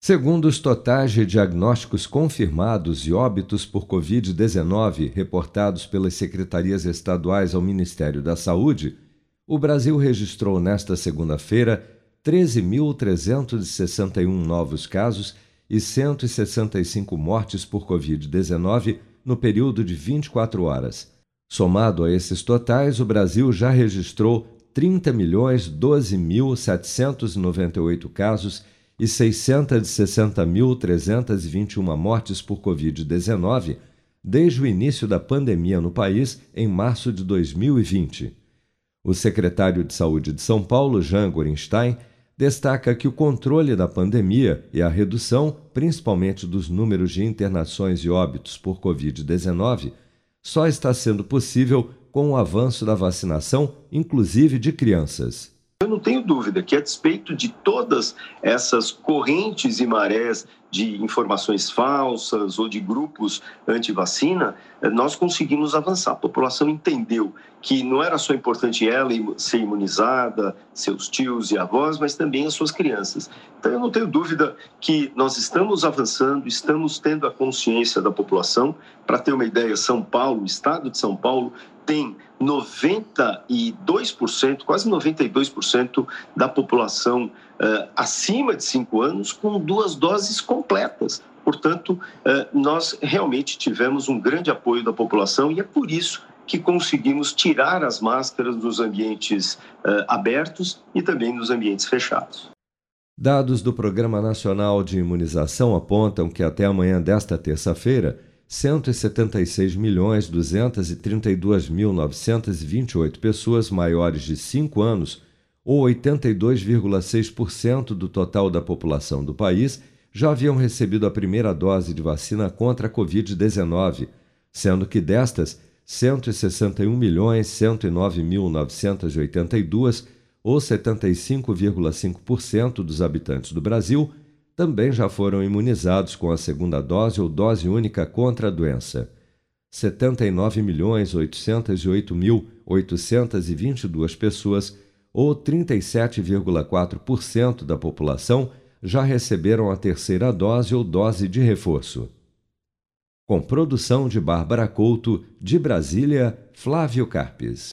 Segundo os totais de diagnósticos confirmados e óbitos por Covid-19 reportados pelas secretarias estaduais ao Ministério da Saúde, o Brasil registrou nesta segunda-feira 13.361 novos casos e 165 mortes por Covid-19 no período de 24 horas. Somado a esses totais, o Brasil já registrou 30.012.798 casos e 660.321 mortes por Covid-19 desde o início da pandemia no país em março de 2020. O secretário de Saúde de São Paulo, Jean Gorenstein, destaca que o controle da pandemia e a redução, principalmente dos números de internações e óbitos por Covid-19, só está sendo possível com o avanço da vacinação, inclusive de crianças. Não tenho dúvida que, a despeito de todas essas correntes e marés de informações falsas ou de grupos anti-vacina, eh, nós conseguimos avançar. A população entendeu que não era só importante ela ser imunizada, seus tios e avós, mas também as suas crianças. Então, eu não tenho dúvida que nós estamos avançando, estamos tendo a consciência da população. Para ter uma ideia, São Paulo, o estado de São Paulo, tem 92%, quase 92% da população uh, acima de 5 anos com duas doses completas. Portanto, uh, nós realmente tivemos um grande apoio da população e é por isso que conseguimos tirar as máscaras dos ambientes uh, abertos e também nos ambientes fechados. Dados do Programa Nacional de Imunização apontam que até amanhã desta terça-feira, 176.232.928 pessoas maiores de 5 anos, ou 82,6% do total da população do país, já haviam recebido a primeira dose de vacina contra a Covid-19, sendo que destas, 161.109.982, ou 75,5% dos habitantes do Brasil, também já foram imunizados com a segunda dose ou dose única contra a doença. 79.808.822 pessoas, ou 37,4% da população, já receberam a terceira dose ou dose de reforço. Com produção de Bárbara Couto, de Brasília, Flávio Carpes.